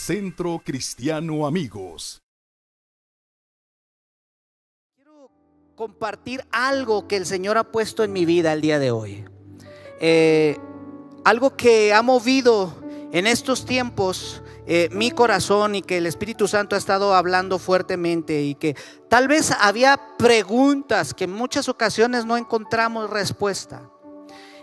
Centro Cristiano Amigos. Quiero compartir algo que el Señor ha puesto en mi vida el día de hoy. Eh, algo que ha movido en estos tiempos eh, mi corazón y que el Espíritu Santo ha estado hablando fuertemente y que tal vez había preguntas que en muchas ocasiones no encontramos respuesta.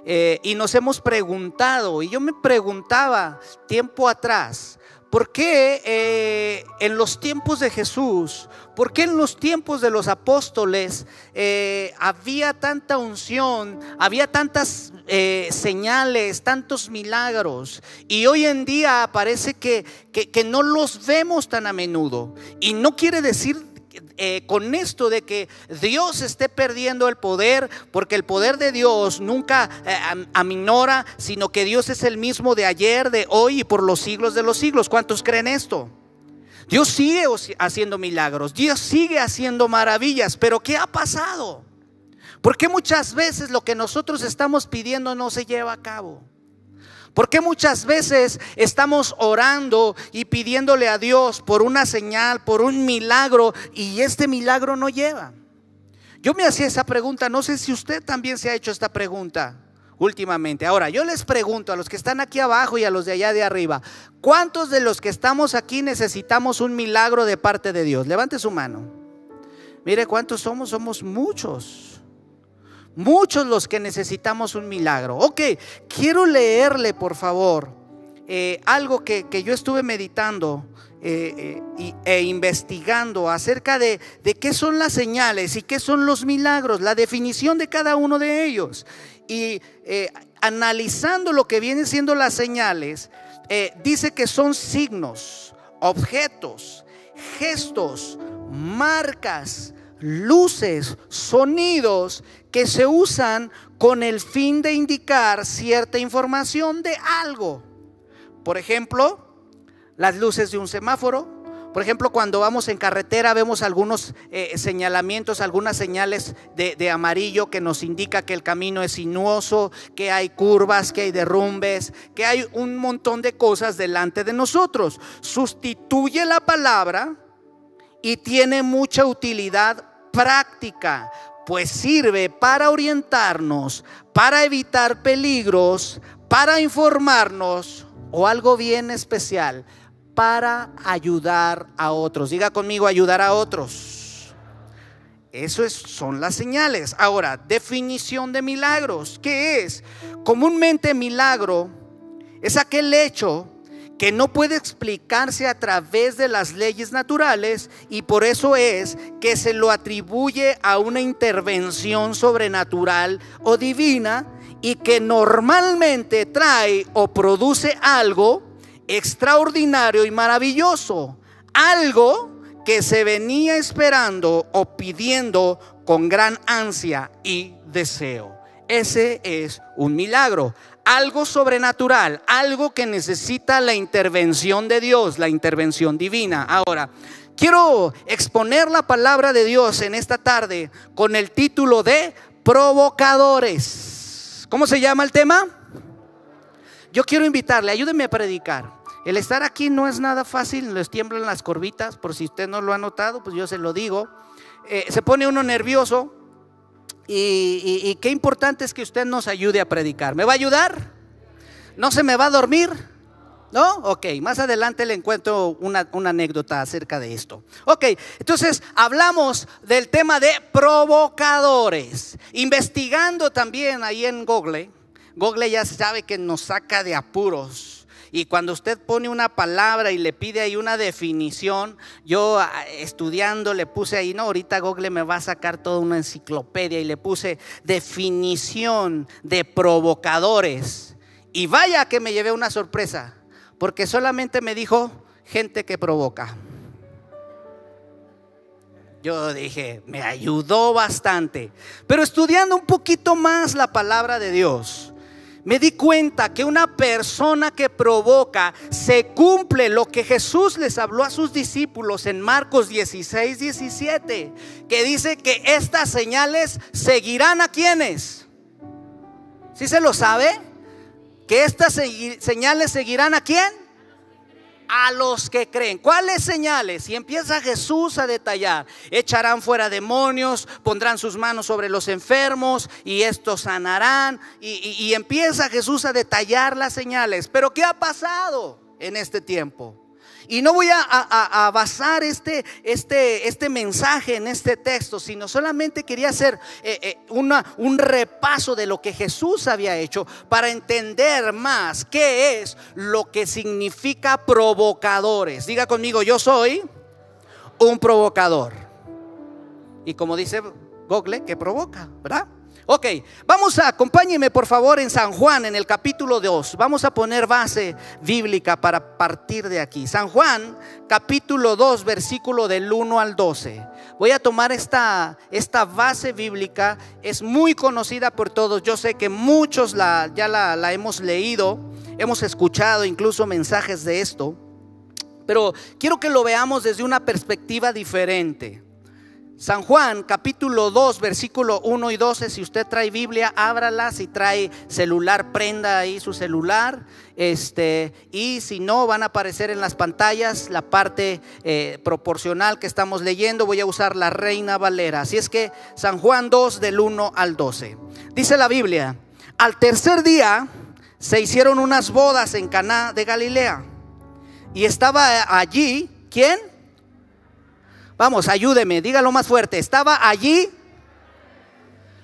Eh, y nos hemos preguntado, y yo me preguntaba tiempo atrás, ¿por qué eh, en los tiempos de Jesús, por qué en los tiempos de los apóstoles eh, había tanta unción, había tantas señales, tantos milagros, y hoy en día parece que, que no los vemos tan a menudo? Y no quiere decir eh, con esto de que Dios esté perdiendo el poder, porque el poder de Dios nunca eh, aminora, sino que Dios es el mismo de ayer, de hoy y por los siglos de los siglos. ¿Cuántos creen esto? Dios sigue haciendo milagros, Dios sigue haciendo maravillas, pero ¿qué ha pasado? Porque muchas veces lo que nosotros estamos pidiendo no se lleva a cabo? Porque muchas veces estamos orando y pidiéndole a Dios por una señal, por un milagro, y este milagro no lleva? Yo me hacía esa pregunta, no sé si usted también se ha hecho esta pregunta últimamente. Ahora, yo les pregunto a los que están aquí abajo y a los de allá de arriba, ¿cuántos de los que estamos aquí necesitamos un milagro de parte de Dios? Levante su mano. Mire cuántos somos, somos muchos. Muchos los que necesitamos un milagro. Ok, quiero leerle por favor eh, algo que, yo estuve meditando eh, eh, e investigando acerca de, de qué son las señales y qué son los milagros, la definición de cada uno de ellos. Y analizando lo que vienen siendo las señales, dice que son signos, objetos, gestos, marcas, luces, sonidos que se usan con el fin de indicar cierta información de algo. Por ejemplo, las luces de un semáforo. Por ejemplo, cuando vamos en carretera vemos algunos eh, señalamientos, algunas señales de, de, amarillo que nos indica que el camino es sinuoso, que hay curvas, que hay derrumbes, que hay un montón de cosas delante de nosotros. Sustituye la palabra y tiene mucha utilidad práctica, pues sirve para orientarnos, para evitar peligros, para informarnos o algo bien especial, para ayudar a otros. Diga conmigo, ayudar a otros. Eso es, son las señales. Ahora, definición de milagros. ¿Qué es? Comúnmente milagro es aquel hecho que no puede explicarse a través de las leyes naturales y por eso es que se lo atribuye a una intervención sobrenatural o divina y que normalmente trae o produce algo extraordinario y maravilloso, algo que se venía esperando o pidiendo con gran ansia y deseo. Ese es un milagro algo sobrenatural, algo que necesita la intervención de Dios, la intervención divina. Ahora, quiero exponer la palabra de Dios en esta tarde con el título de provocadores. ¿Cómo se llama el tema? Yo quiero invitarle, ayúdeme a predicar. El estar aquí no es nada fácil, les tiemblan las corvitas, por si usted no lo ha notado, pues yo se lo digo. Eh, se pone uno nervioso, y, qué importante es que usted nos ayude a predicar. ¿Me va a ayudar? ¿No se me va a dormir? ¿No? Ok, más adelante le encuentro una, una, anécdota acerca de esto. Ok, entonces hablamos del tema de provocadores. Investigando también ahí en Google, Google ya sabe que nos saca de apuros y cuando usted pone una palabra y le pide ahí una definición, yo ah, estudiando le puse ahí, no, ahorita Google me va a sacar toda una enciclopedia y le puse definición de provocadores. Y vaya que me llevé una sorpresa, porque solamente me dijo gente que provoca. Yo dije, me ayudó bastante. Pero estudiando un poquito más la palabra de Dios, me di cuenta que una persona que provoca se cumple lo que Jesús les habló a sus discípulos en Marcos 16, 17, que dice que estas señales seguirán a quienes. ¿Sí se lo sabe? Que estas señales seguirán a quién? A los que creen. ¿Cuáles señales? Y empieza Jesús a detallar. Echarán fuera demonios, pondrán sus manos sobre los enfermos y estos sanarán. Y, empieza Jesús a detallar las señales. Pero ¿qué ha pasado en este tiempo? Y no voy a, basar este, este, este, mensaje en este texto, sino solamente quería hacer eh, eh, un repaso de lo que Jesús había hecho para entender más qué es lo que significa provocadores. Diga conmigo, yo soy un provocador. Y como dice Google, que provoca, ¿verdad? Ok, vamos a, acompáñeme por favor en San Juan, en el capítulo 2. Vamos a poner base bíblica para partir de aquí. San Juan, capítulo 2, versículo del 1 al 12. Voy a tomar esta, esta base bíblica, es muy conocida por todos. Yo sé que muchos la, ya la, la hemos leído, hemos escuchado incluso mensajes de esto, pero quiero que lo veamos desde una perspectiva diferente. San Juan capítulo 2 versículo 1 y 12, si usted trae Biblia, ábrala, si trae celular, prenda ahí su celular, este, y si no, van a aparecer en las pantallas la parte eh, proporcional que estamos leyendo, voy a usar la Reina Valera, así es que San Juan 2 del 1 al 12, dice la Biblia, al tercer día se hicieron unas bodas en Caná de Galilea, y estaba allí, ¿quién? Vamos, ayúdeme, dígalo más fuerte. Estaba allí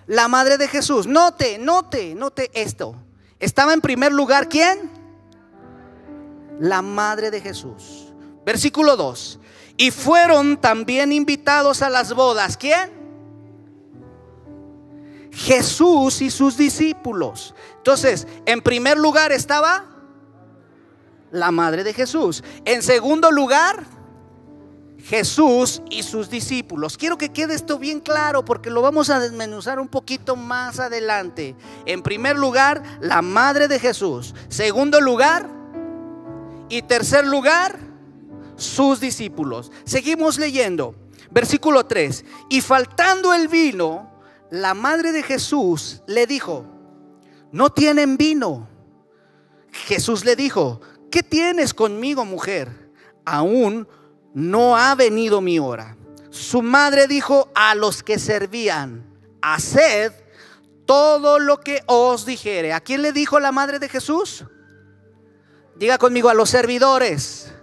la madre de Jesús. Note, note, note esto. Estaba en primer lugar, ¿quién? La madre de Jesús. Versículo 2. Y fueron también invitados a las bodas. ¿Quién? Jesús y sus discípulos. Entonces, en primer lugar estaba la madre de Jesús. En segundo lugar, Jesús y sus discípulos. Quiero que quede esto bien claro porque lo vamos a desmenuzar un poquito más adelante. En primer lugar, la madre de Jesús. Segundo lugar, y tercer lugar, sus discípulos. Seguimos leyendo. Versículo 3. Y faltando el vino, la madre de Jesús le dijo, no tienen vino. Jesús le dijo, ¿qué tienes conmigo, mujer? Aún no ha venido mi hora. Su madre dijo a los que servían, haced todo lo que os dijere. ¿A quién le dijo la madre de Jesús? Diga conmigo a los servidores.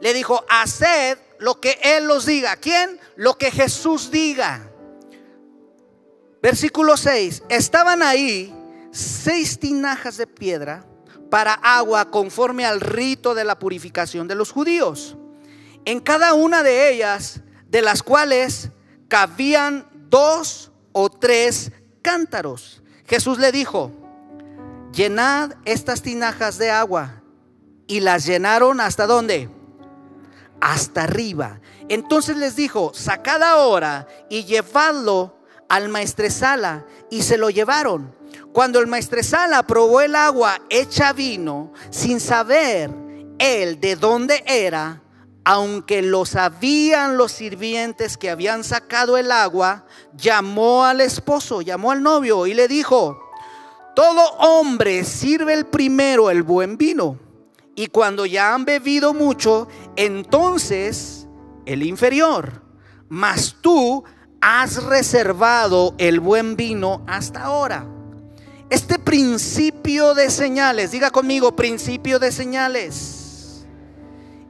Le dijo, haced lo que Él los diga. ¿Quién? Lo que Jesús diga. Versículo 6. Estaban ahí seis tinajas de piedra para agua conforme al rito de la purificación de los judíos en cada una de ellas, de las cuales cabían dos o tres cántaros. Jesús le dijo, llenad estas tinajas de agua. Y las llenaron hasta dónde? Hasta arriba. Entonces les dijo, sacad ahora y llevadlo al maestresala. Y se lo llevaron. Cuando el maestresala probó el agua hecha vino, sin saber él de dónde era, aunque lo sabían los sirvientes que habían sacado el agua, llamó al esposo, llamó al novio y le dijo, todo hombre sirve el primero el buen vino, y cuando ya han bebido mucho, entonces el inferior, mas tú has reservado el buen vino hasta ahora. Este principio de señales, diga conmigo, principio de señales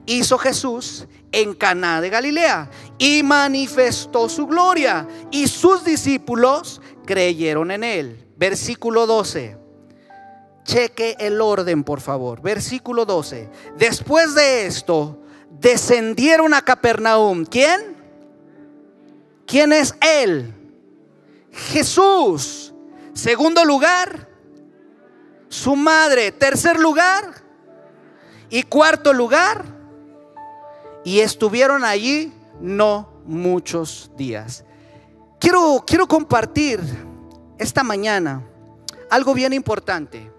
hizo Jesús en Caná de Galilea y manifestó su gloria y sus discípulos creyeron en él. Versículo 12. Cheque el orden, por favor. Versículo 12. Después de esto, descendieron a Capernaum. ¿Quién? ¿Quién es él? Jesús. Segundo lugar, su madre. Tercer lugar. Y cuarto lugar, y estuvieron allí no muchos días. Quiero, quiero compartir esta mañana algo bien importante.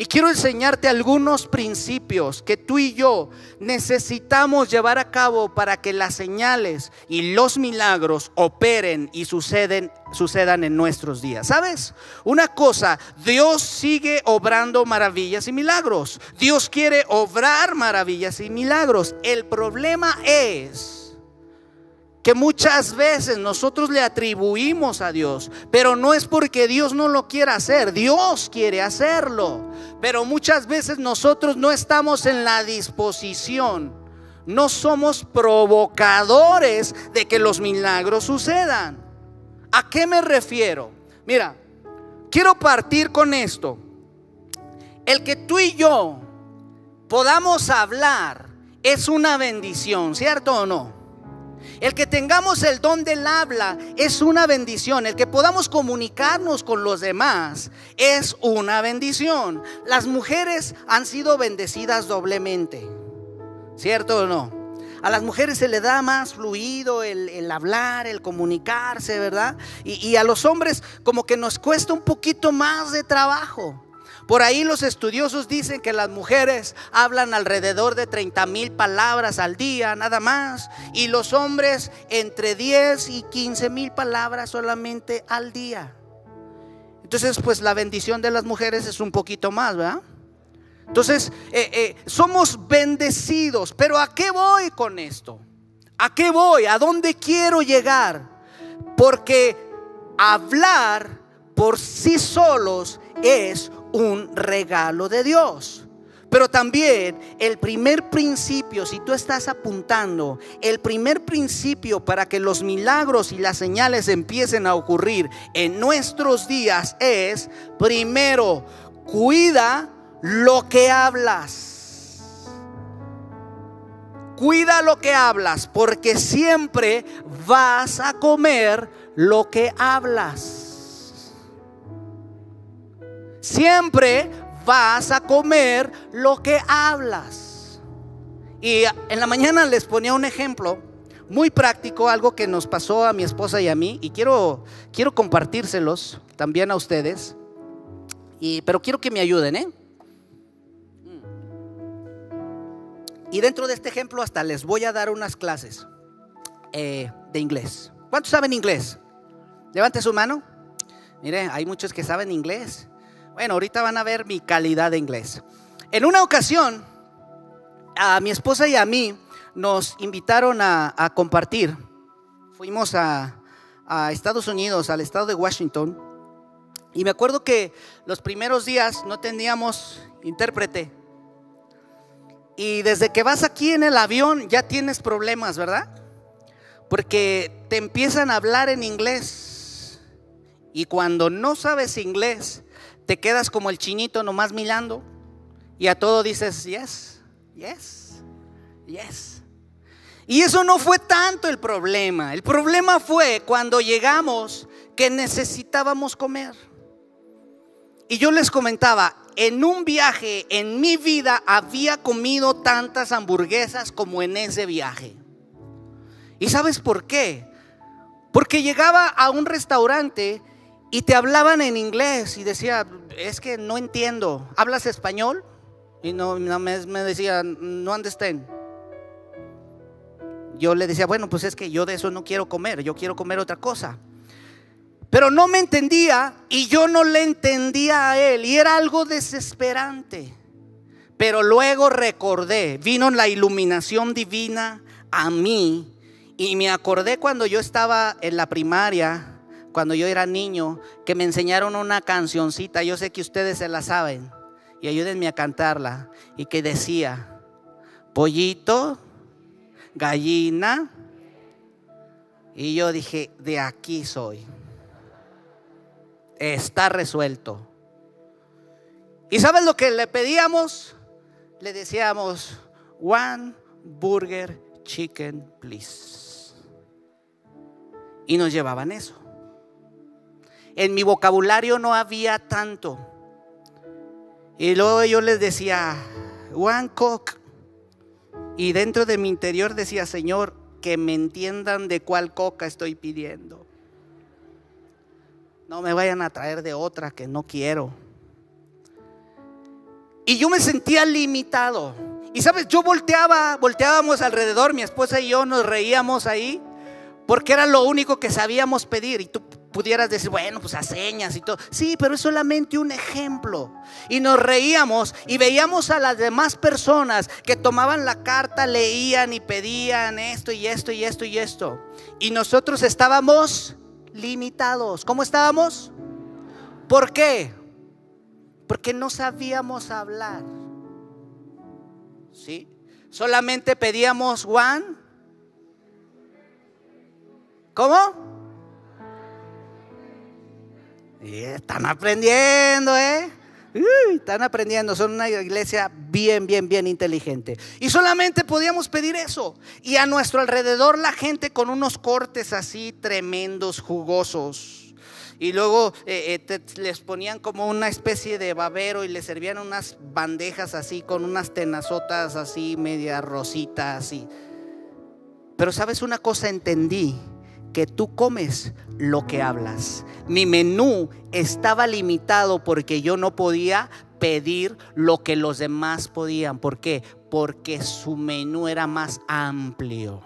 Y quiero enseñarte algunos principios que tú y yo necesitamos llevar a cabo para que las señales y los milagros operen y suceden, sucedan en nuestros días. ¿Sabes? Una cosa, Dios sigue obrando maravillas y milagros. Dios quiere obrar maravillas y milagros. El problema es que muchas veces nosotros le atribuimos a Dios, pero no es porque Dios no lo quiera hacer, Dios quiere hacerlo, pero muchas veces nosotros no estamos en la disposición, no somos provocadores de que los milagros sucedan. ¿A qué me refiero? Mira, quiero partir con esto. El que tú y yo podamos hablar es una bendición, ¿cierto o no? El que tengamos el don del habla es una bendición. El que podamos comunicarnos con los demás es una bendición. Las mujeres han sido bendecidas doblemente. ¿Cierto o no? A las mujeres se le da más fluido el, hablar, el comunicarse, ¿verdad? Y, y a los hombres como que nos cuesta un poquito más de trabajo. Por ahí los estudiosos dicen que las mujeres hablan alrededor de 30 mil palabras al día, nada más. Y los hombres entre 10 y 15 mil palabras solamente al día. Entonces, pues la bendición de las mujeres es un poquito más, ¿verdad? Entonces, eh, eh, somos bendecidos. Pero ¿a qué voy con esto? ¿A qué voy? ¿A dónde quiero llegar? Porque hablar por sí solos es un regalo de Dios. Pero también el primer principio, si tú estás apuntando, el primer principio para que los milagros y las señales empiecen a ocurrir en nuestros días es, primero, cuida lo que hablas. Cuida lo que hablas, porque siempre vas a comer lo que hablas siempre vas a comer lo que hablas. Y en la mañana les ponía un ejemplo muy práctico, algo que nos pasó a mi esposa y a mí, y quiero, quiero compartírselos también a ustedes, y, pero quiero que me ayuden, ¿eh? Y dentro de este ejemplo hasta les voy a dar unas clases eh, de inglés. ¿Cuántos saben inglés? Levante su mano. Mire, hay muchos que saben inglés. Bueno, ahorita van a ver mi calidad de inglés. En una ocasión, a mi esposa y a mí nos invitaron a, compartir. Fuimos a, a Estados Unidos, al estado de Washington. Y me acuerdo que los primeros días no teníamos intérprete. Y desde que vas aquí en el avión ya tienes problemas, ¿verdad? Porque te empiezan a hablar en inglés. Y cuando no sabes inglés, te quedas como el chinito nomás mirando y a todo dices, yes, yes, yes. Y eso no fue tanto el problema. El problema fue cuando llegamos que necesitábamos comer. Y yo les comentaba, en un viaje en mi vida había comido tantas hamburguesas como en ese viaje. ¿Y sabes por qué? Porque llegaba a un restaurante y te hablaban en inglés y decía, es que no entiendo. ¿Hablas español? Y no, me, decía, no understand. Yo le decía, bueno, pues es que yo de eso no quiero comer, yo quiero comer otra cosa. Pero no me entendía y yo no le entendía a él y era algo desesperante. Pero luego recordé, vino la iluminación divina a mí y me acordé cuando yo estaba en la primaria cuando yo era niño, que me enseñaron una cancioncita, yo sé que ustedes se la saben, y ayúdenme a cantarla, y que decía, pollito, gallina, y yo dije, de aquí soy, está resuelto. ¿Y sabes lo que le pedíamos? Le decíamos, one burger chicken, please. Y nos llevaban eso en mi vocabulario no había tanto. Y luego yo les decía, one coke. Y dentro de mi interior decía, Señor, que me entiendan de cuál coca estoy pidiendo. No me vayan a traer de otra que no quiero. y yo me sentía limitado. Y sabes, yo volteaba, volteábamos alrededor, mi esposa y yo nos reíamos ahí, porque era lo único que sabíamos pedir. Y tú pudieras decir, bueno, pues a señas y todo. Sí, pero es solamente un ejemplo. Y nos reíamos y veíamos a las demás personas que tomaban la carta, leían y pedían esto y esto y esto y esto. Y nosotros estábamos limitados. ¿Cómo estábamos? ¿Por qué? Porque no sabíamos hablar. ¿Sí? Solamente pedíamos one. ¿Cómo? Están aprendiendo, ¿eh? están aprendiendo, son una iglesia bien, bien, bien inteligente. Y solamente podíamos pedir eso. Y a nuestro alrededor la gente con unos cortes así tremendos, jugosos. Y luego eh, eh, les ponían como una especie de babero y les servían unas bandejas así con unas tenazotas así, media rositas. Y... Pero sabes una cosa, entendí que tú comes lo que hablas. Mi menú estaba limitado porque yo no podía pedir lo que los demás podían. ¿Por qué? Porque su menú era más amplio.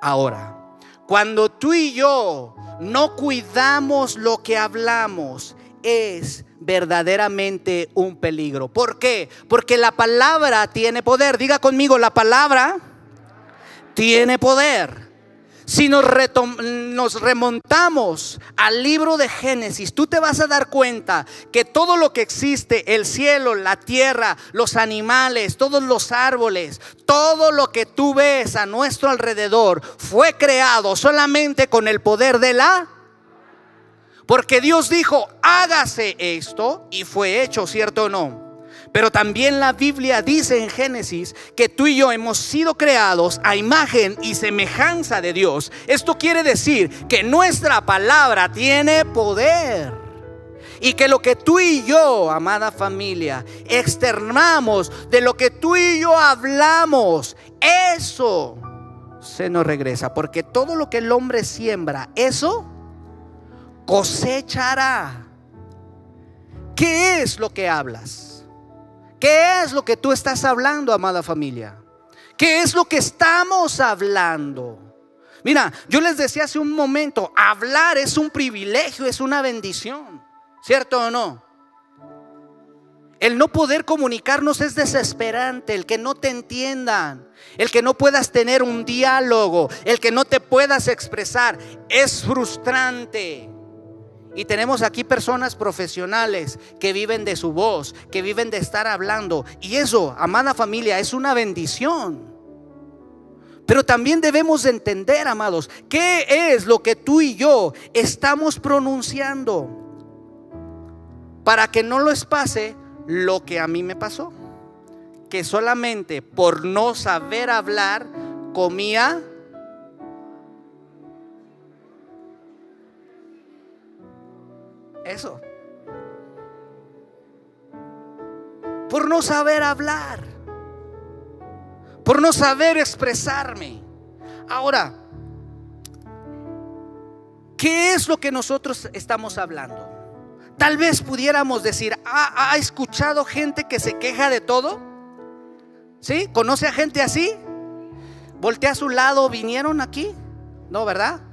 Ahora, cuando tú y yo no cuidamos lo que hablamos, es verdaderamente un peligro. ¿Por qué? Porque la palabra tiene poder. Diga conmigo, la palabra tiene poder. Si nos, remontamos al libro de Génesis, tú te vas a dar cuenta que todo lo que existe, el cielo, la tierra, los animales, todos los árboles, todo lo que tú ves a nuestro alrededor, fue creado solamente con el poder de la... Porque Dios dijo, hágase esto y fue hecho, ¿cierto o no? Pero también la Biblia dice en Génesis que tú y yo hemos sido creados a imagen y semejanza de Dios. Esto quiere decir que nuestra palabra tiene poder. Y que lo que tú y yo, amada familia, externamos, de lo que tú y yo hablamos, eso se nos regresa. Porque todo lo que el hombre siembra, eso cosechará. ¿Qué es lo que hablas? ¿Qué es lo que tú estás hablando, amada familia? ¿Qué es lo que estamos hablando? Mira, yo les decía hace un momento, hablar es un privilegio, es una bendición, ¿cierto o no? El no poder comunicarnos es desesperante, el que no te entiendan, el que no puedas tener un diálogo, el que no te puedas expresar, es frustrante. Y tenemos aquí personas profesionales que viven de su voz, que viven de estar hablando. Y eso, amada familia, es una bendición. Pero también debemos entender, amados, qué es lo que tú y yo estamos pronunciando para que no les pase lo que a mí me pasó. Que solamente por no saber hablar comía Eso. Por no saber hablar. Por no saber expresarme. Ahora, ¿qué es lo que nosotros estamos hablando? Tal vez pudiéramos decir, ¿ha, escuchado gente que se queja de todo? ¿Sí? ¿Conoce a gente así? Voltea a su lado, ¿vinieron aquí? No, ¿verdad?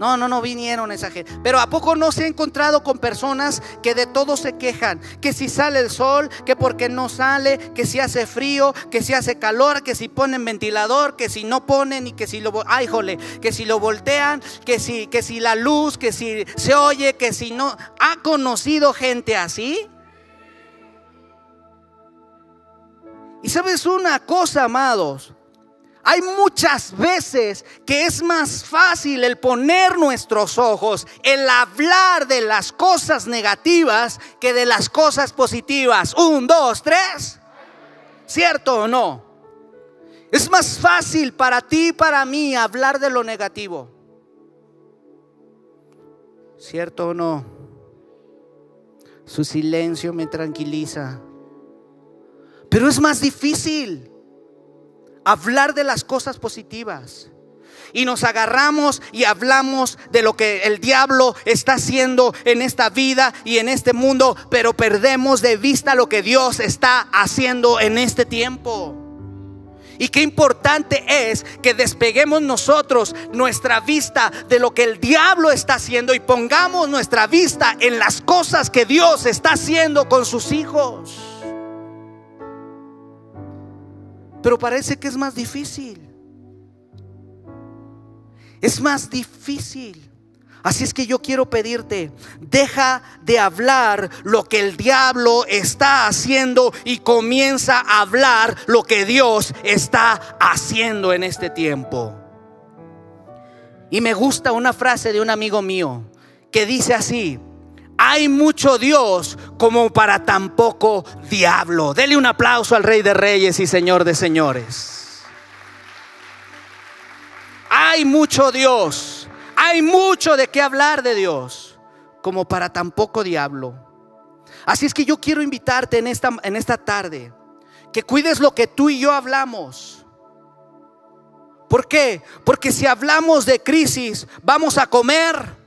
No, no, no vinieron esa gente. Pero ¿a poco no se ha encontrado con personas que de todo se quejan? Que si sale el sol, que porque no sale, que si hace frío, que si hace calor, que si ponen ventilador, que si no ponen y que si lo, ay, jole, que si lo voltean, que si, que si la luz, que si se oye, que si no. ¿Ha conocido gente así? Y sabes una cosa, amados. Hay muchas veces que es más fácil el poner nuestros ojos, el hablar de las cosas negativas que de las cosas positivas. Un, dos, tres. ¿Cierto o no? Es más fácil para ti y para mí hablar de lo negativo. ¿Cierto o no? Su silencio me tranquiliza. Pero es más difícil hablar de las cosas positivas. y nos agarramos y hablamos de lo que el diablo está haciendo en esta vida y en este mundo, pero perdemos de vista lo que Dios está haciendo en este tiempo. Y qué importante es que despeguemos nosotros nuestra vista de lo que el diablo está haciendo y pongamos nuestra vista en las cosas que Dios está haciendo con sus hijos. Pero parece que es más difícil. Es más difícil. Así es que yo quiero pedirte, deja de hablar lo que el diablo está haciendo y comienza a hablar lo que Dios está haciendo en este tiempo. Y me gusta una frase de un amigo mío que dice así, hay mucho Dios como para tan poco diablo. Dele un aplauso al Rey de Reyes y Señor de Señores. Hay mucho Dios hay mucho de qué hablar de Dios, como para tan poco diablo. Así es que yo quiero invitarte en esta, en esta tarde, que cuides lo que tú y yo hablamos. ¿Por qué? Porque si hablamos de crisis, vamos a comer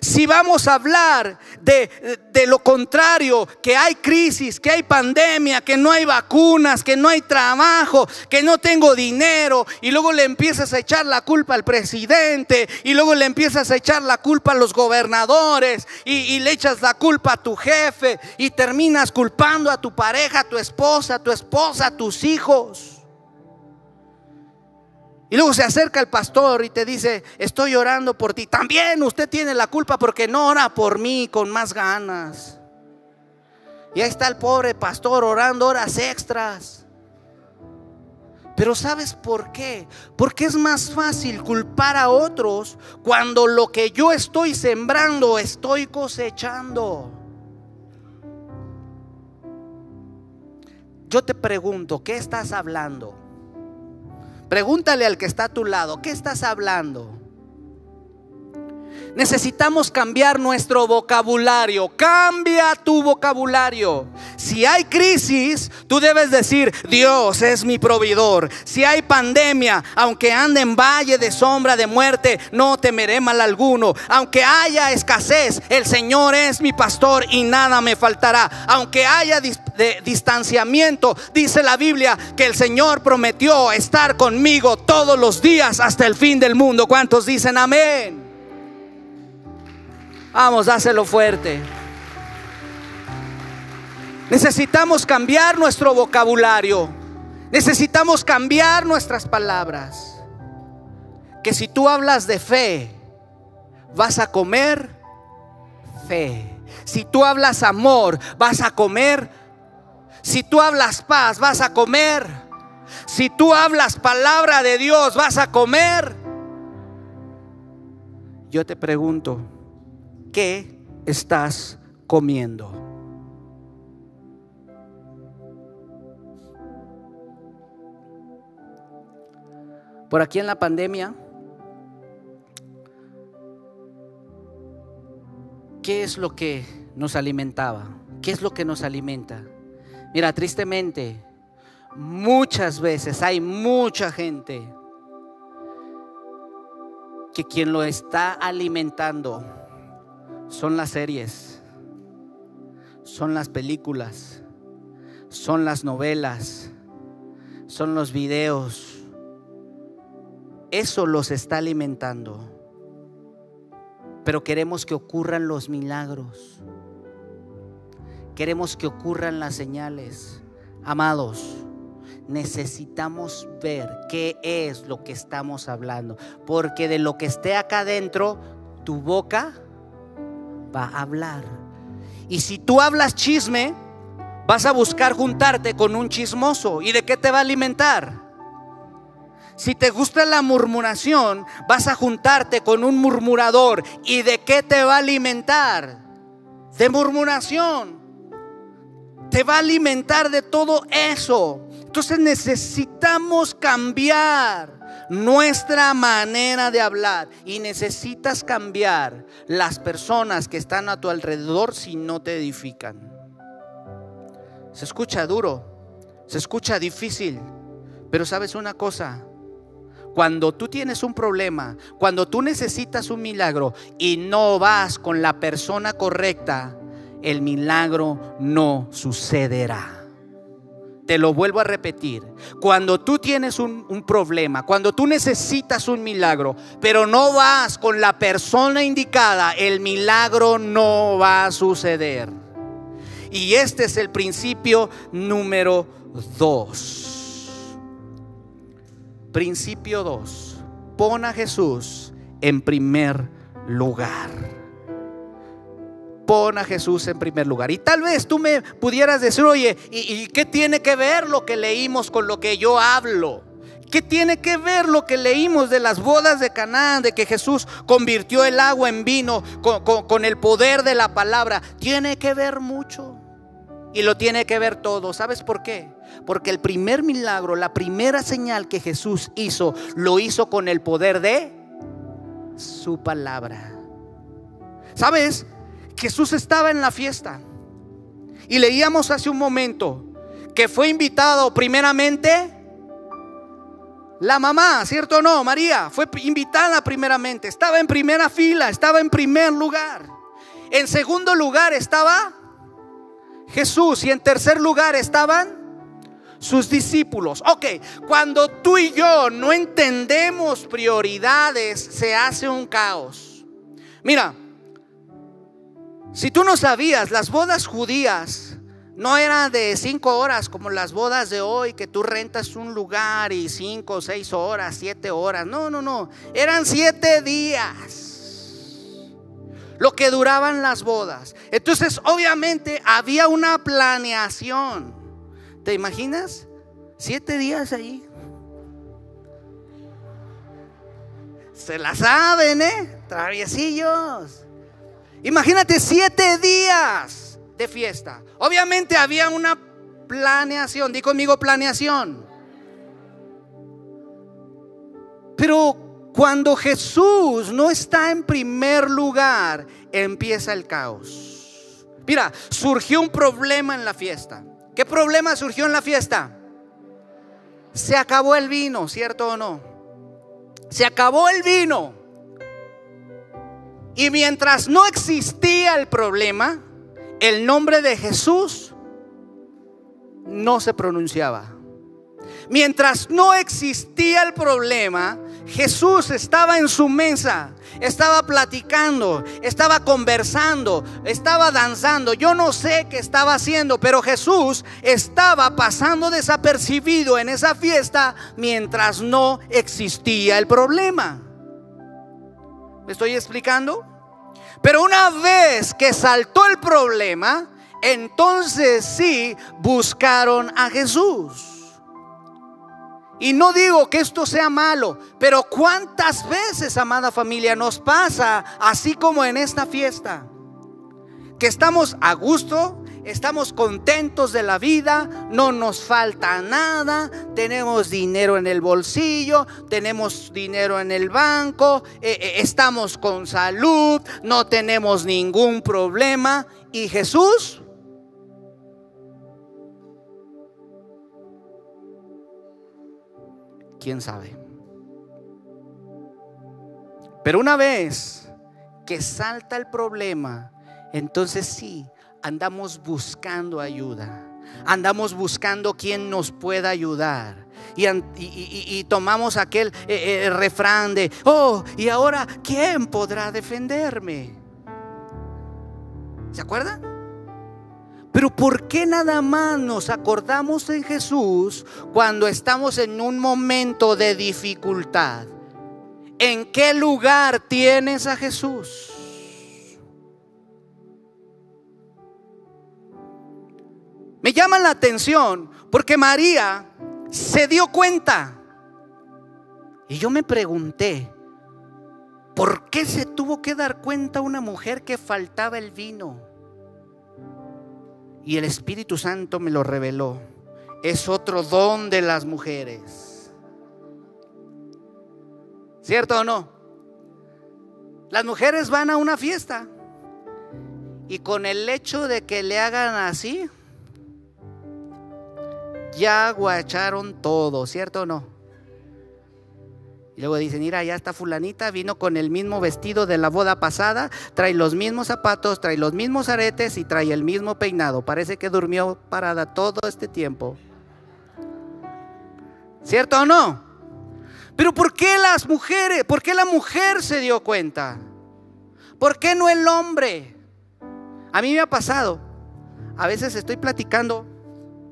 si vamos a hablar de, de, lo contrario, que hay crisis, que hay pandemia, que no hay vacunas, que no hay trabajo, que no tengo dinero, y luego le empiezas a echar la culpa al presidente, y luego le empiezas a echar la culpa a los gobernadores, y, y le echas la culpa a tu jefe, y terminas culpando a tu pareja, a tu esposa, a tu esposa, a tus hijos. Y luego se acerca el pastor y te dice, estoy orando por ti. También usted tiene la culpa porque no ora por mí con más ganas. Y ahí está el pobre pastor orando horas extras. Pero ¿sabes por qué? Porque es más fácil culpar a otros cuando lo que yo estoy sembrando estoy cosechando. Yo te pregunto, ¿qué estás hablando? Pregúntale al que está a tu lado, ¿qué estás hablando? Necesitamos cambiar nuestro vocabulario. Cambia tu vocabulario. Si hay crisis, tú debes decir, Dios es mi proveedor. Si hay pandemia, aunque ande en valle de sombra de muerte, no temeré mal alguno. Aunque haya escasez, el Señor es mi pastor y nada me faltará. Aunque haya distanciamiento, dice la Biblia que el Señor prometió estar conmigo todos los días hasta el fin del mundo. ¿Cuántos dicen amén? Vamos, dáselo fuerte. Necesitamos cambiar nuestro vocabulario. Necesitamos cambiar nuestras palabras. Que si tú hablas de fe, vas a comer fe. Si tú hablas amor, vas a comer. Si tú hablas paz, vas a comer. Si tú hablas palabra de Dios, vas a comer. Yo te pregunto, ¿qué estás comiendo? Por aquí en la pandemia, ¿qué es lo que nos alimentaba? ¿Qué es lo que nos alimenta? Mira, tristemente, muchas veces hay mucha gente que quien lo está alimentando son las series, son las películas, son las novelas, son los videos. Eso los está alimentando. Pero queremos que ocurran los milagros. Queremos que ocurran las señales. Amados, necesitamos ver qué es lo que estamos hablando. Porque de lo que esté acá adentro, tu boca va a hablar. Y si tú hablas chisme, vas a buscar juntarte con un chismoso. ¿Y de qué te va a alimentar? Si te gusta la murmuración, vas a juntarte con un murmurador. ¿Y de qué te va a alimentar? De murmuración. Te va a alimentar de todo eso. Entonces necesitamos cambiar nuestra manera de hablar y necesitas cambiar las personas que están a tu alrededor si no te edifican. Se escucha duro, se escucha difícil, pero sabes una cosa, Cuando tú tienes un problema, cuando tú necesitas un milagro y no vas con la persona correcta, el milagro no sucederá. Te lo vuelvo a repetir. Cuando tú tienes un, un, problema, cuando tú necesitas un milagro, pero no vas con la persona indicada, el milagro no va a suceder. Y este es el principio número dos. Principio dos. Pon a Jesús en primer lugar pon a Jesús en primer lugar. Y tal vez tú me pudieras decir, oye, ¿y, qué tiene que ver lo que leímos con lo que yo hablo? ¿Qué tiene que ver lo que leímos de las bodas de Canaán, de que Jesús convirtió el agua en vino con, con, el poder de la palabra? Tiene que ver mucho. Y lo tiene que ver todo. ¿Sabes por qué? Porque el primer milagro, la primera señal que Jesús hizo, lo hizo con el poder de su palabra. ¿Sabes? Jesús estaba en la fiesta. Y leíamos hace un momento que fue invitado primeramente la mamá, ¿cierto o no? María fue invitada primeramente, estaba en primera fila, estaba en primer lugar. En segundo lugar estaba Jesús y en tercer lugar estaban sus discípulos. Ok, cuando tú y yo no entendemos prioridades, se hace un caos. Mira, si tú no sabías, las bodas judías no eran de cinco horas como las bodas de hoy, que tú rentas un lugar y cinco, seis horas, siete horas. No, no, no. Eran siete días lo que duraban las bodas. Entonces, obviamente, había una planeación. ¿Te imaginas? Siete días ahí. Se la saben, ¿eh? Traviesillos. Imagínate siete días de fiesta. Obviamente había una planeación. Di conmigo planeación. Pero cuando Jesús no está en primer lugar, empieza el caos. Mira, surgió un problema en la fiesta. ¿Qué problema surgió en la fiesta? Se acabó el vino, ¿cierto o no? Se acabó el vino. Y mientras no existía el problema, el nombre de Jesús no se pronunciaba. Mientras no existía el problema, Jesús estaba en su mesa, estaba platicando, estaba conversando, estaba danzando. Yo no sé qué estaba haciendo, pero Jesús estaba pasando desapercibido en esa fiesta mientras no existía el problema. ¿Me estoy explicando? Pero una vez que saltó el problema, entonces sí buscaron a Jesús. Y no digo que esto sea malo, pero cuántas veces, amada familia, nos pasa así como en esta fiesta, que estamos a gusto, estamos contentos de la vida, no nos falta nada, tenemos dinero en el bolsillo, tenemos dinero en el banco, eh, eh, estamos con salud, no tenemos ningún problema. ¿Y Jesús? ¿Quién sabe? Pero una vez que salta el problema, entonces sí, andamos buscando ayuda. Andamos buscando quien nos pueda ayudar. Y, tomamos aquel eh, eh, refrán de, oh, y ahora, ¿quién podrá defenderme? ¿Se acuerdan? Pero ¿por qué nada más nos acordamos en Jesús cuando estamos en un momento de dificultad? ¿En qué lugar tienes a Jesús? Me llama la atención porque María se dio cuenta. Y yo me pregunté, ¿por qué se tuvo que dar cuenta una mujer que faltaba el vino? Y el Espíritu Santo me lo reveló. Es otro don de las mujeres. ¿Cierto o no? Las mujeres van a una fiesta y con el hecho de que le hagan así, ya guacharon todo, ¿cierto o no? Y luego dicen, mira, ya está fulanita, vino con el mismo vestido de la boda pasada, trae los mismos zapatos, trae los mismos aretes y trae el mismo peinado. Parece que durmió parada todo este tiempo. ¿Cierto o no? Pero ¿por qué las mujeres? ¿Por qué la mujer se dio cuenta? ¿Por qué no el hombre? A mí me ha pasado. A veces estoy platicando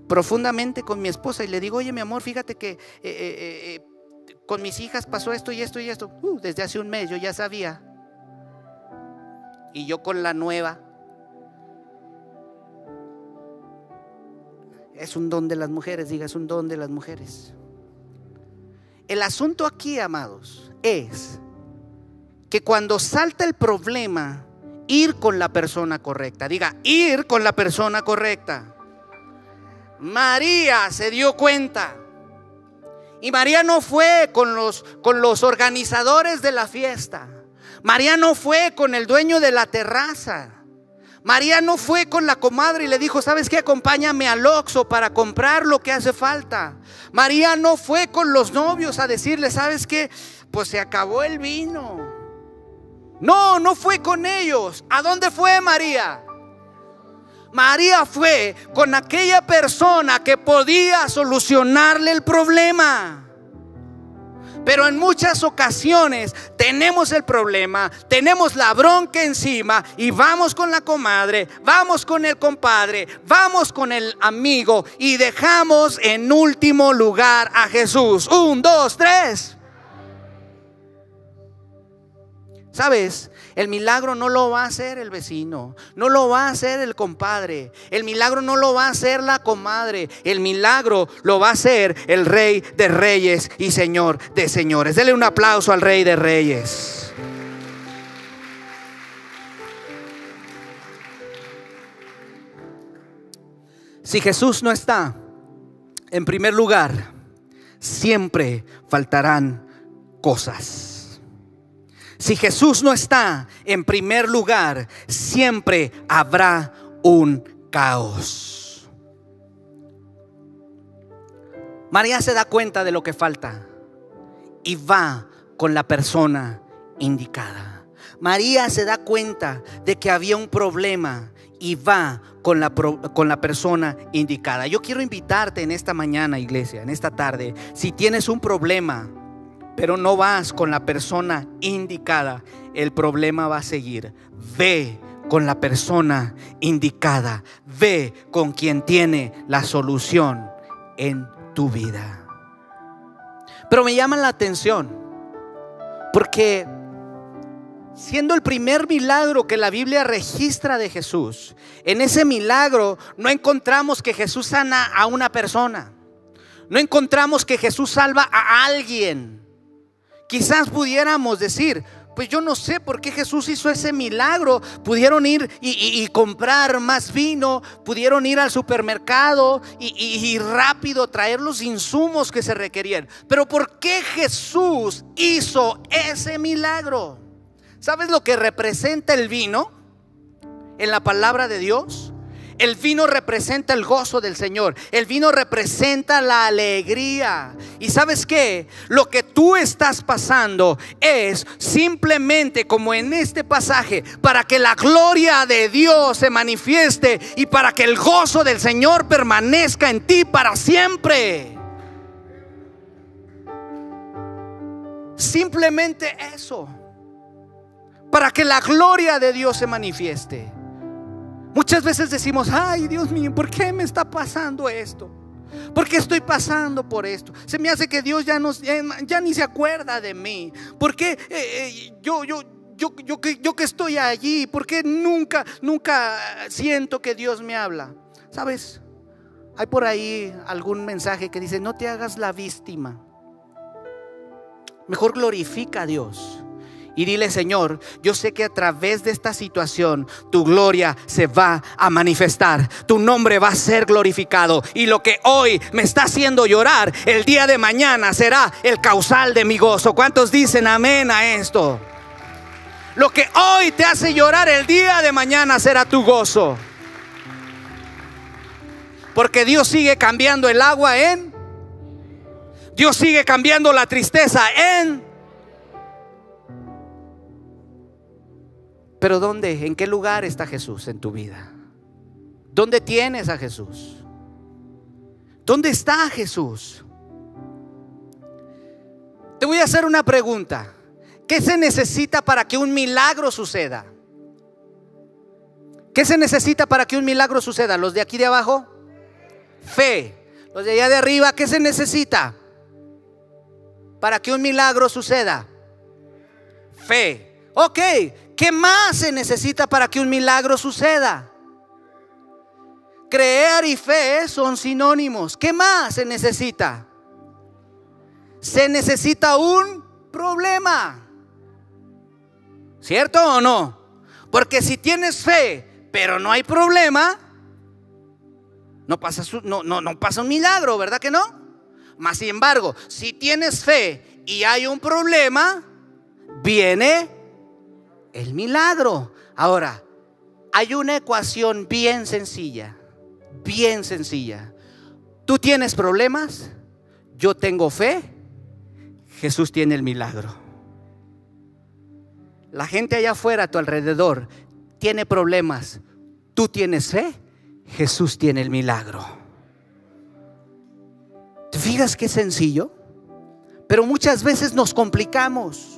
profundamente con mi esposa y le digo, oye mi amor, fíjate que eh, eh, eh, con mis hijas pasó esto y esto y esto. Uh, desde hace un mes yo ya sabía. Y yo con la nueva. Es un don de las mujeres, diga, es un don de las mujeres. El asunto aquí, amados, es que cuando salta el problema, ir con la persona correcta. Diga, ir con la persona correcta. María se dio cuenta. Y María no fue con los, con los organizadores de la fiesta. María no fue con el dueño de la terraza. María no fue con la comadre y le dijo, ¿sabes qué? Acompáñame al Oxxo para comprar lo que hace falta. María no fue con los novios a decirle, ¿sabes qué? Pues se acabó el vino. No, no fue con ellos. ¿A dónde fue María? María fue con aquella persona que podía solucionarle el problema. Pero en muchas ocasiones tenemos el problema, tenemos la bronca encima y vamos con la comadre, vamos con el compadre, vamos con el amigo y dejamos en último lugar a Jesús. Un, dos, tres. ¿Sabes? El milagro no lo va a hacer el vecino, no lo va a hacer el compadre, el milagro no lo va a hacer la comadre, el milagro lo va a hacer el rey de reyes y señor de señores. Dele un aplauso al rey de reyes. Si Jesús no está en primer lugar, siempre faltarán cosas. Si Jesús no está en primer lugar, siempre habrá un caos. María se da cuenta de lo que falta y va con la persona indicada. María se da cuenta de que había un problema y va con la, con la persona indicada. Yo quiero invitarte en esta mañana, iglesia, en esta tarde, si tienes un problema, pero no vas con la persona indicada, el problema va a seguir. Ve con la persona indicada. Ve con quien tiene la solución en tu vida. Pero me llama la atención porque siendo el primer milagro que la Biblia registra de Jesús, en ese milagro no encontramos que Jesús sana a una persona. No encontramos que Jesús salva a alguien. Quizás pudiéramos decir, pues yo no sé por qué Jesús hizo ese milagro. Pudieron ir y, comprar más vino, pudieron ir al supermercado y, y, rápido traer los insumos que se requerían. Pero ¿por qué Jesús hizo ese milagro? ¿Sabes lo que representa el vino en la palabra de Dios? El vino representa el gozo del Señor. El vino representa la alegría. Y sabes qué? Lo que tú estás pasando es simplemente como en este pasaje, para que la gloria de Dios se manifieste y para que el gozo del Señor permanezca en ti para siempre. Simplemente eso. Para que la gloria de Dios se manifieste. Muchas veces decimos, ay Dios mío, ¿por qué me está pasando esto? ¿Por qué estoy pasando por esto? Se me hace que Dios ya, no, ya, ni se acuerda de mí. ¿Por qué eh, eh, yo, yo, yo, yo, yo que estoy allí? ¿Por qué nunca, nunca siento que Dios me habla? ¿Sabes? Hay por ahí algún mensaje que dice, no te hagas la víctima. Mejor glorifica a Dios y dile, Señor, yo sé que a través de esta situación tu gloria se va a manifestar, tu nombre va a ser glorificado y lo que hoy me está haciendo llorar, el día de mañana será el causal de mi gozo. ¿Cuántos dicen amén a esto? Lo que hoy te hace llorar, el día de mañana será tu gozo. Porque Dios sigue cambiando el agua en... Dios sigue cambiando la tristeza en Pero ¿dónde? ¿En qué lugar está Jesús en tu vida? ¿Dónde tienes a Jesús? ¿Dónde está Jesús? Te voy a hacer una pregunta. ¿Qué se necesita para que un milagro suceda? ¿Qué se necesita para que un milagro suceda? ¿Los de aquí de abajo? Fe. Los de allá de arriba, ¿qué se necesita? Para que un milagro suceda. Fe. Ok, ¿qué más se necesita para que un milagro suceda? Creer y fe son sinónimos. ¿Qué más se necesita? Se necesita un problema. ¿Cierto o no? Porque si tienes fe, pero no hay problema, no pasa, no, no, no pasa un milagro, ¿verdad que no? Más sin embargo, si tienes fe y hay un problema, viene el milagro. Ahora, hay una ecuación bien sencilla, bien sencilla. Tú tienes problemas, yo tengo fe, Jesús tiene el milagro. La gente allá afuera a tu alrededor tiene problemas, tú tienes fe, Jesús tiene el milagro. ¿Te fijas qué sencillo? Pero muchas veces nos complicamos.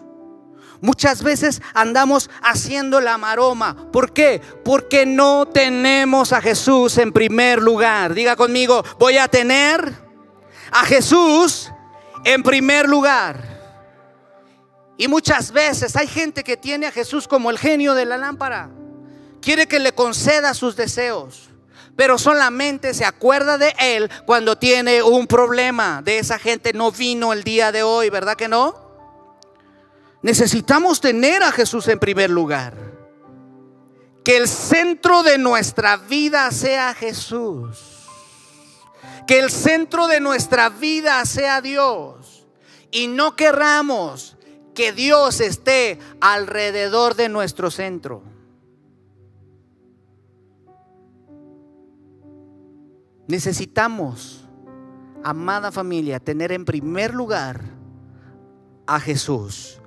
Muchas veces andamos haciendo la maroma. ¿Por qué? Porque no tenemos a Jesús en primer lugar. Diga conmigo, voy a tener a Jesús en primer lugar. Y muchas veces hay gente que tiene a Jesús como el genio de la lámpara. Quiere que le conceda sus deseos pero solamente se acuerda de él cuando tiene un problema. De esa gente no vino el día de hoy, ¿verdad que no? Necesitamos tener a Jesús en primer lugar. Que el centro de nuestra vida sea Jesús. Que el centro de nuestra vida sea Dios. Y no querramos que Dios esté alrededor de nuestro centro. Necesitamos, amada familia, tener en primer lugar a Jesús.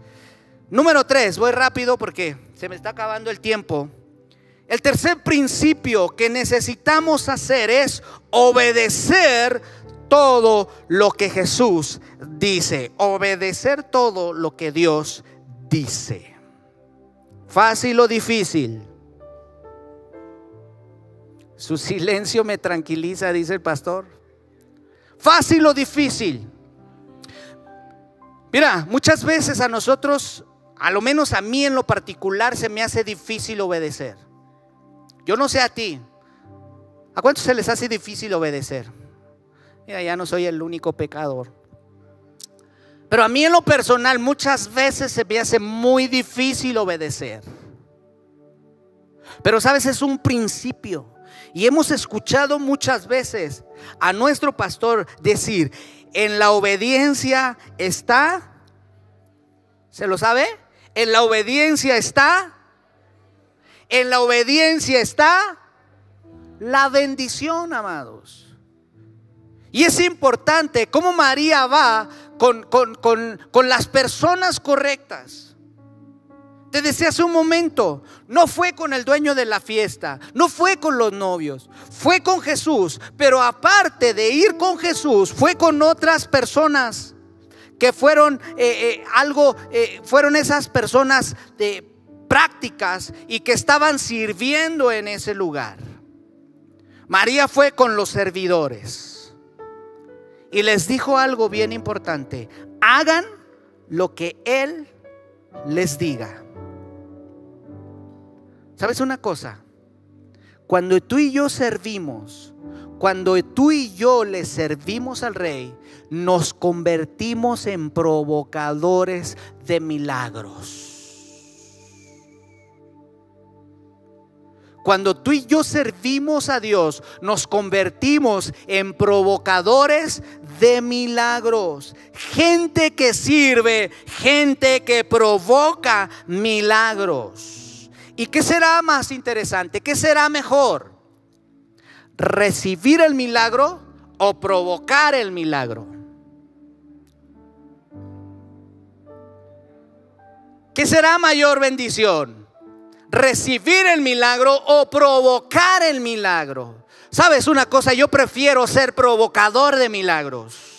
Número tres, voy rápido porque se me está acabando el tiempo. El tercer principio que necesitamos hacer es obedecer todo lo que Jesús dice. Obedecer todo lo que Dios dice. Fácil o difícil. Su silencio me tranquiliza, dice el pastor. Fácil o difícil. Mira, muchas veces a nosotros, a lo menos a mí en lo particular, se me hace difícil obedecer. Yo no sé a ti. ¿A cuántos se les hace difícil obedecer? Mira, ya no soy el único pecador. Pero a mí en lo personal muchas veces se me hace muy difícil obedecer. Pero sabes, es un principio. Y hemos escuchado muchas veces a nuestro pastor decir, en la obediencia está, ¿se lo sabe? En la obediencia está, en la obediencia está la bendición, amados. Y es importante cómo María va con, con las personas correctas. Te decía hace un momento, no fue con el dueño de la fiesta, no fue con los novios, fue con Jesús, pero aparte de ir con Jesús, fue con otras personas que fueron eh, eh, algo, eh, fueron esas personas de prácticas y que estaban sirviendo en ese lugar. María fue con los servidores y les dijo algo bien importante, hagan lo que Él les diga. ¿Sabes una cosa? Cuando tú y yo servimos, cuando tú y yo le servimos al rey, nos convertimos en provocadores de milagros. Cuando tú y yo servimos a Dios, nos convertimos en provocadores de milagros. Gente que sirve, gente que provoca milagros. ¿Y qué será más interesante? ¿Qué será mejor? ¿Recibir el milagro o provocar el milagro? ¿Qué será mayor bendición? recibir el milagro o provocar el milagro. ¿Sabes una cosa? Yo prefiero ser provocador de milagros.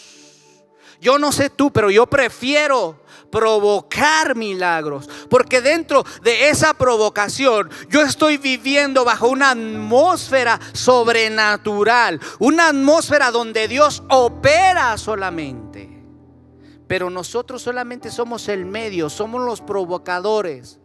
Yo no sé tú, pero yo prefiero provocar milagros. Porque dentro de esa provocación yo estoy viviendo bajo una atmósfera sobrenatural. Una atmósfera donde Dios opera solamente. Pero nosotros solamente somos el medio, somos los provocadores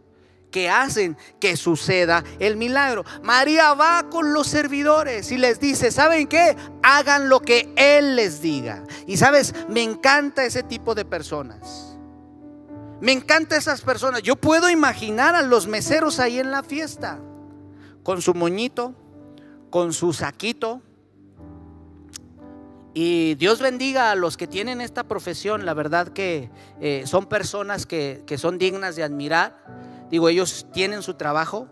que hacen que suceda el milagro. María va con los servidores y les dice, ¿saben qué? Hagan lo que Él les diga. Y sabes, me encanta ese tipo de personas. Me encanta esas personas. Yo puedo imaginar a los meseros ahí en la fiesta, con su moñito, con su saquito. Y Dios bendiga a los que tienen esta profesión. La verdad que eh, son personas que, que son dignas de admirar Digo, ellos tienen su trabajo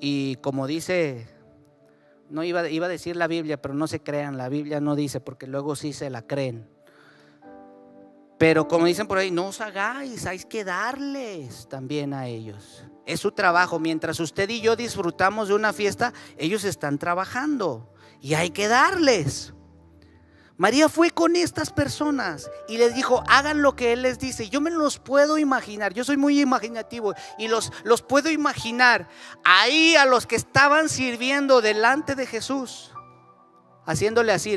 y como dice, no iba, iba a decir la Biblia, pero no se crean, la Biblia no dice porque luego sí se la creen. Pero como dicen por ahí, no os hagáis, hay que darles también a ellos. Es su trabajo. Mientras usted y yo disfrutamos de una fiesta, ellos están trabajando y hay que darles. María fue con estas personas y les dijo, hagan lo que Él les dice. Yo me los puedo imaginar, yo soy muy imaginativo y los, los puedo imaginar ahí a los que estaban sirviendo delante de Jesús, haciéndole así.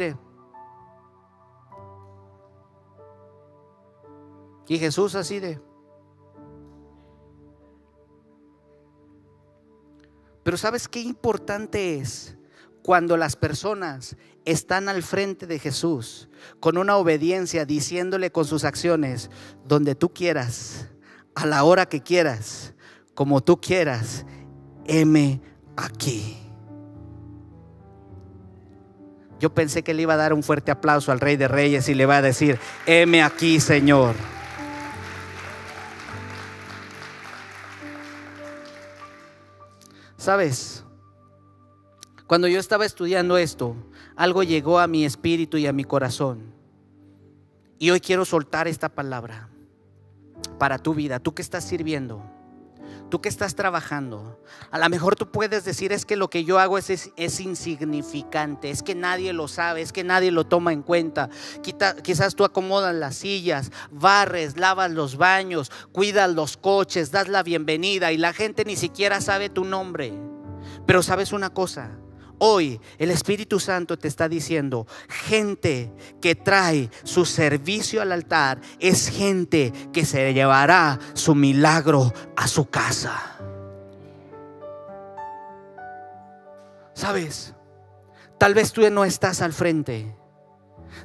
Y Jesús así. Pero ¿sabes qué importante es cuando las personas están al frente de Jesús con una obediencia, diciéndole con sus acciones, donde tú quieras, a la hora que quieras, como tú quieras, heme aquí. Yo pensé que le iba a dar un fuerte aplauso al Rey de Reyes y le va a decir, heme aquí, Señor. ¿Sabes? Cuando yo estaba estudiando esto, algo llegó a mi espíritu y a mi corazón. Y hoy quiero soltar esta palabra para tu vida, tú que estás sirviendo, tú que estás trabajando. A lo mejor tú puedes decir es que lo que yo hago es, es, insignificante, es que nadie lo sabe, es que nadie lo toma en cuenta. quizás tú acomodas las sillas, barres, lavas los baños, cuidas los coches, das la bienvenida y la gente ni siquiera sabe tu nombre. Pero sabes una cosa, Hoy el Espíritu Santo te está diciendo, gente que trae su servicio al altar es gente que se llevará su milagro a su casa. ¿Sabes? Tal vez tú no estás al frente.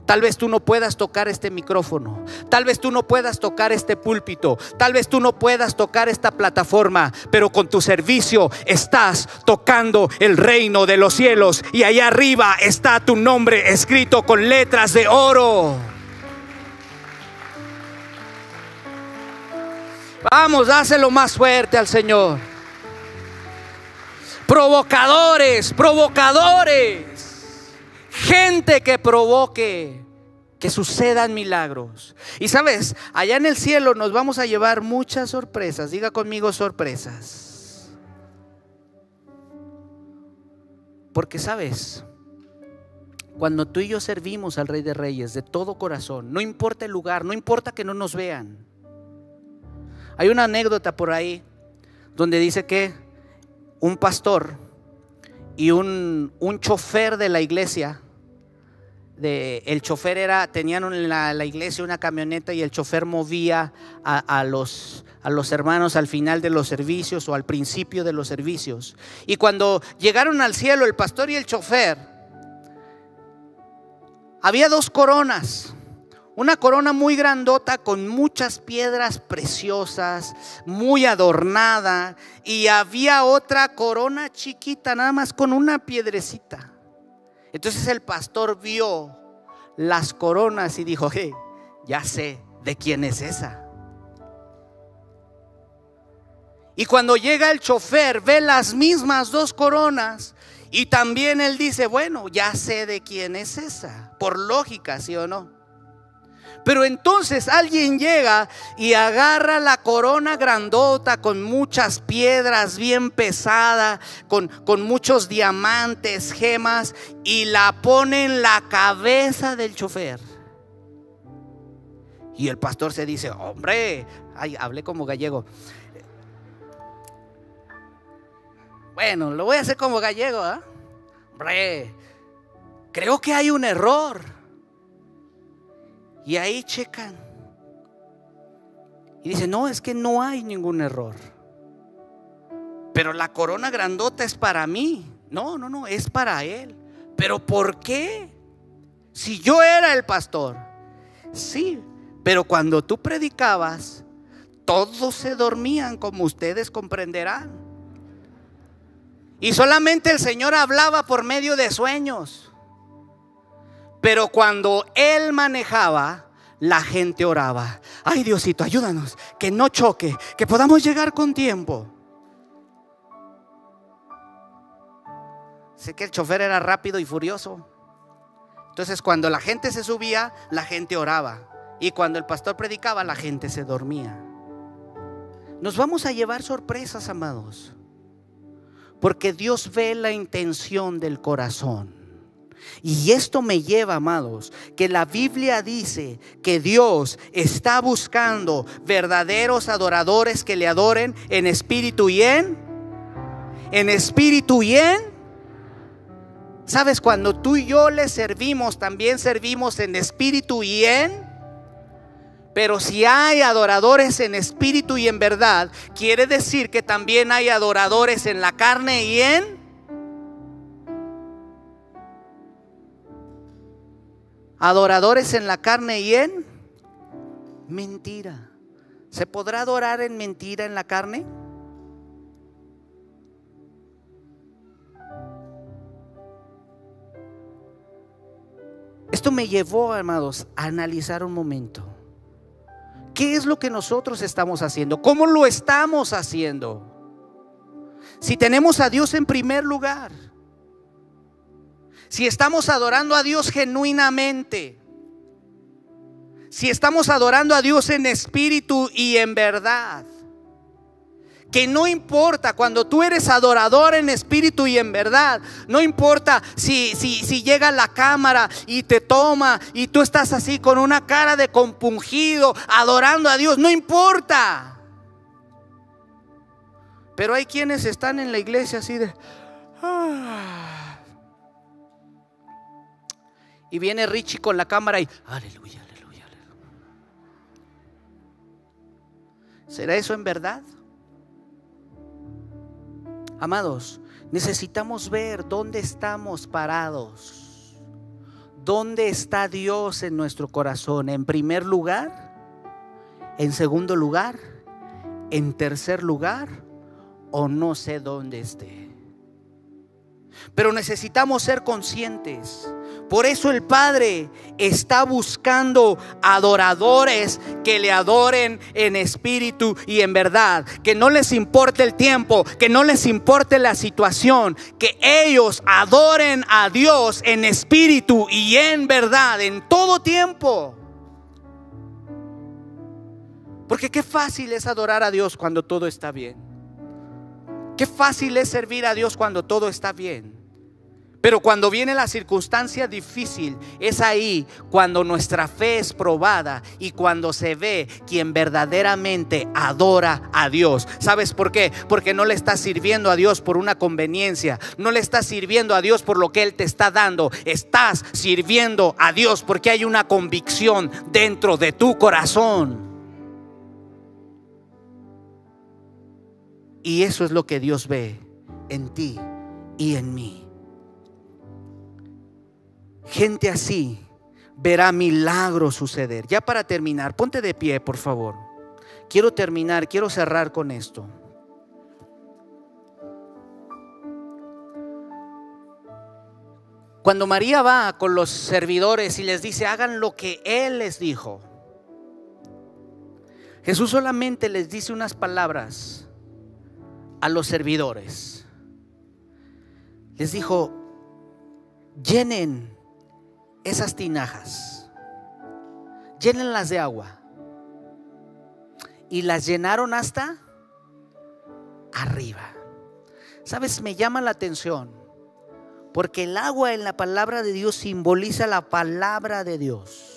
Tal vez tú no puedas tocar este micrófono. Tal vez tú no puedas tocar este púlpito. Tal vez tú no puedas tocar esta plataforma. Pero con tu servicio estás tocando el reino de los cielos. Y allá arriba está tu nombre escrito con letras de oro. Vamos, dáselo más fuerte al Señor. Provocadores, provocadores que provoque que sucedan milagros. Y sabes, allá en el cielo nos vamos a llevar muchas sorpresas. Diga conmigo sorpresas. Porque sabes, cuando tú y yo servimos al Rey de Reyes de todo corazón, no importa el lugar, no importa que no nos vean. Hay una anécdota por ahí donde dice que un pastor y un, un chofer de la iglesia el chofer era, tenían en la, iglesia una camioneta y el chofer movía a, los, a los hermanos al final de los servicios o al principio de los servicios. Y cuando llegaron al cielo, el pastor y el chofer, había dos coronas. Una corona muy grandota con muchas piedras preciosas, muy adornada. Y había otra corona chiquita, nada más con una piedrecita. Entonces el pastor vio las coronas y dijo, ya sé de quién es esa. Y cuando llega el chofer, ve las mismas dos coronas y también él dice, bueno, ya sé de quién es esa, por lógica, ¿sí o no? Pero entonces alguien llega y agarra la corona grandota con muchas piedras bien pesada, con, con, muchos diamantes, gemas, y la pone en la cabeza del chofer. Y el pastor se dice, hombre, ay, hablé como gallego. Bueno, lo voy a hacer como gallego, ¿eh? Hombre, creo que hay un error. Y ahí checan. Y dice, no, es que no hay ningún error. Pero la corona grandota es para mí. No, no, no, es para él. Pero ¿por qué? Si yo era el pastor. Sí, pero cuando tú predicabas, todos se dormían como ustedes comprenderán. Y solamente el Señor hablaba por medio de sueños. Pero cuando Él manejaba, la gente oraba. Ay Diosito, ayúdanos, que no choque, que podamos llegar con tiempo. Sé que el chofer era rápido y furioso. Entonces cuando la gente se subía, la gente oraba. Y cuando el pastor predicaba, la gente se dormía. Nos vamos a llevar sorpresas, amados. Porque Dios ve la intención del corazón. Y esto me lleva, amados, que la Biblia dice que Dios está buscando verdaderos adoradores que le adoren en espíritu y en en espíritu y en Sabes, cuando tú y yo le servimos, también servimos en espíritu y en pero si hay adoradores en espíritu y en verdad, quiere decir que también hay adoradores en la carne y en adoradores en la carne y en mentira. ¿Se podrá adorar en mentira en la carne? Esto me llevó, amados, a analizar un momento. ¿Qué es lo que nosotros estamos haciendo? ¿Cómo lo estamos haciendo? Si tenemos a Dios en primer lugar si estamos adorando a Dios genuinamente, si estamos adorando a Dios en espíritu y en verdad, que no importa cuando tú eres adorador en espíritu y en verdad, no importa si, si, si llega la cámara y te toma y tú estás así con una cara de compungido adorando a Dios, no importa. Pero hay quienes están en la iglesia así de... Ah, y viene Richie con la cámara y aleluya, aleluya, aleluya. ¿Será eso en verdad? Amados, necesitamos ver dónde estamos parados. ¿Dónde está Dios en nuestro corazón? ¿En primer lugar? ¿En segundo lugar? ¿En tercer lugar? ¿O no sé dónde esté? Pero necesitamos ser conscientes por eso el Padre está buscando adoradores que le adoren en espíritu y en verdad. Que no les importe el tiempo, que no les importe la situación. Que ellos adoren a Dios en espíritu y en verdad, en todo tiempo. Porque qué fácil es adorar a Dios cuando todo está bien. Qué fácil es servir a Dios cuando todo está bien. Pero cuando viene la circunstancia difícil, es ahí cuando nuestra fe es probada y cuando se ve quien verdaderamente adora a Dios. ¿Sabes por qué? Porque no le estás sirviendo a Dios por una conveniencia, no le estás sirviendo a Dios por lo que Él te está dando, estás sirviendo a Dios porque hay una convicción dentro de tu corazón. Y eso es lo que Dios ve en ti y en mí. Gente así verá milagros suceder. Ya para terminar, ponte de pie, por favor. Quiero terminar, quiero cerrar con esto. Cuando María va con los servidores y les dice, hagan lo que Él les dijo, Jesús solamente les dice unas palabras a los servidores. Les dijo, llenen esas tinajas. llénenlas de agua. Y las llenaron hasta arriba. ¿Sabes? Me llama la atención. Porque el agua en la palabra de Dios simboliza la palabra de Dios.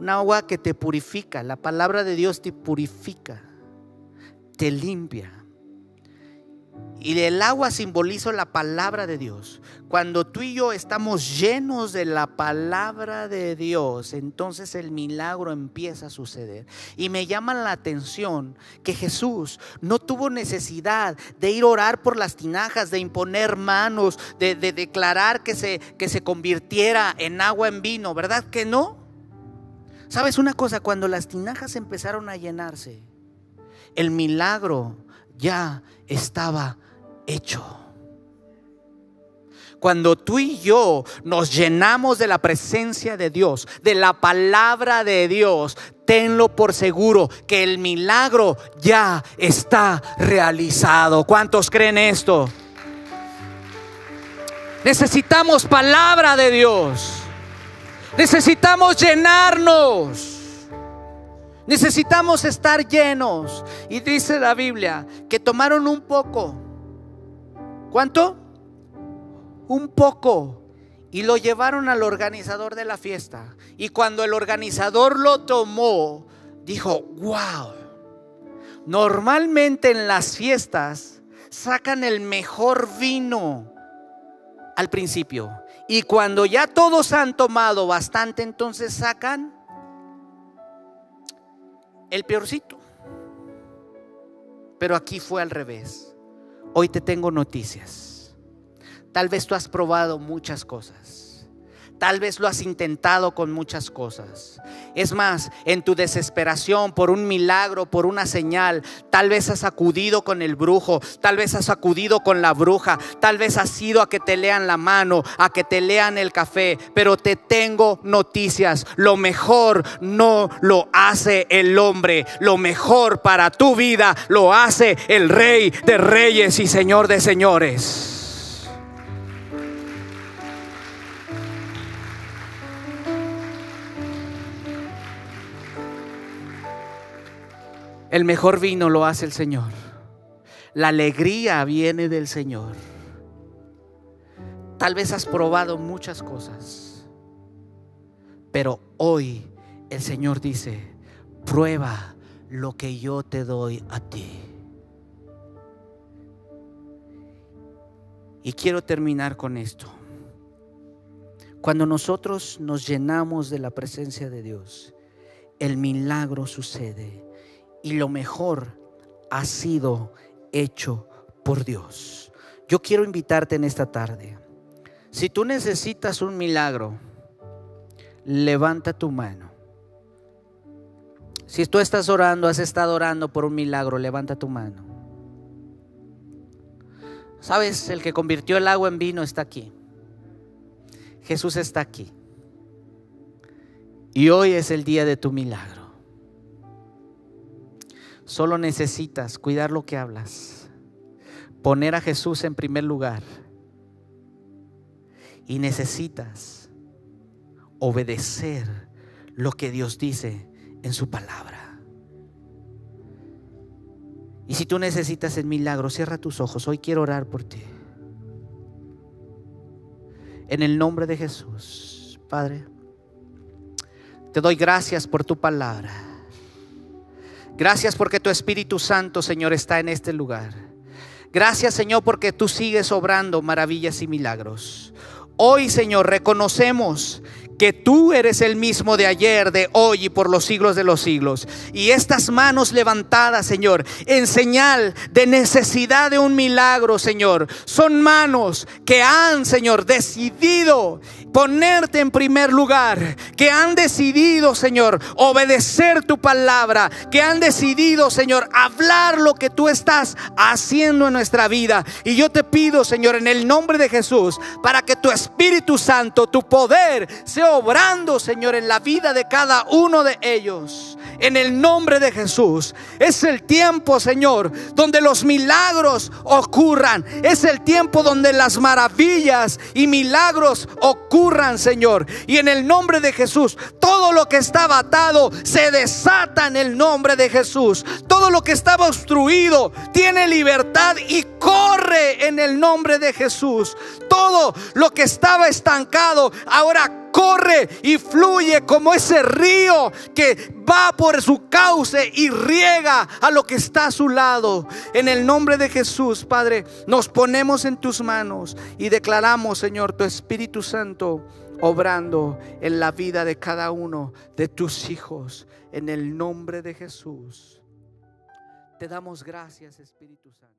Un agua que te purifica. La palabra de Dios te purifica. Te limpia. Y el agua simboliza la palabra de Dios. Cuando tú y yo estamos llenos de la palabra de Dios, entonces el milagro empieza a suceder. Y me llama la atención que Jesús no tuvo necesidad de ir a orar por las tinajas, de imponer manos, de, declarar que se, que se convirtiera en agua en vino, ¿verdad que no? ¿Sabes una cosa? Cuando las tinajas empezaron a llenarse, el milagro ya estaba hecho. Cuando tú y yo nos llenamos de la presencia de Dios, de la palabra de Dios, tenlo por seguro que el milagro ya está realizado. ¿Cuántos creen esto? Necesitamos palabra de Dios. Necesitamos llenarnos. Necesitamos estar llenos. Y dice la Biblia que tomaron un poco. ¿Cuánto? Un poco. Y lo llevaron al organizador de la fiesta. Y cuando el organizador lo tomó, dijo, wow. Normalmente en las fiestas sacan el mejor vino al principio. Y cuando ya todos han tomado bastante, entonces sacan el peorcito. Pero aquí fue al revés. Hoy te tengo noticias. Tal vez tú has probado muchas cosas. Tal vez lo has intentado con muchas cosas. Es más, en tu desesperación por un milagro, por una señal, tal vez has acudido con el brujo, tal vez has acudido con la bruja, tal vez has ido a que te lean la mano, a que te lean el café, pero te tengo noticias. Lo mejor no lo hace el hombre, lo mejor para tu vida lo hace el rey de reyes y señor de señores. El mejor vino lo hace el Señor. La alegría viene del Señor. Tal vez has probado muchas cosas, pero hoy el Señor dice, prueba lo que yo te doy a ti. Y quiero terminar con esto. Cuando nosotros nos llenamos de la presencia de Dios, el milagro sucede y lo mejor ha sido hecho por Dios. Yo quiero invitarte en esta tarde. Si tú necesitas un milagro, levanta tu mano. Si tú estás orando, has estado orando por un milagro, levanta tu mano. Sabes, el que convirtió el agua en vino está aquí. Jesús está aquí. Y hoy es el día de tu milagro. Solo necesitas cuidar lo que hablas, poner a Jesús en primer lugar. Y necesitas obedecer lo que Dios dice en su palabra. Y si tú necesitas el milagro, cierra tus ojos. Hoy quiero orar por ti. En el nombre de Jesús, Padre, te doy gracias por tu palabra. Gracias porque tu Espíritu Santo, Señor, está en este lugar. Gracias, Señor, porque tú sigues obrando maravillas y milagros. Hoy, Señor, reconocemos que tú eres el mismo de ayer, de hoy y por los siglos de los siglos. Y estas manos levantadas, Señor, en señal de necesidad de un milagro, Señor, son manos que han, Señor, decidido ponerte en primer lugar, que han decidido, Señor, obedecer tu palabra, que han decidido, Señor, hablar lo que tú estás haciendo en nuestra vida. Y yo te pido, Señor, en el nombre de Jesús, para que tu Espíritu Santo, tu poder, sea obrando, Señor, en la vida de cada uno de ellos en el nombre de Jesús. Es el tiempo, Señor, donde los milagros ocurran. Es el tiempo donde las maravillas y milagros ocurran Señor. Y en el nombre de Jesús, todo lo que estaba atado se desata en el nombre de Jesús. Todo lo que estaba obstruido tiene libertad y corre en el nombre de Jesús. Todo lo que estaba estancado ahora corre y fluye como ese río que va por su cauce y riega a lo que está a su lado. En el nombre de Jesús, Padre, nos ponemos en tus manos y declaramos, Señor, tu Espíritu Santo obrando en la vida de cada uno de tus hijos. En el nombre de Jesús. Te damos gracias, Espíritu Santo.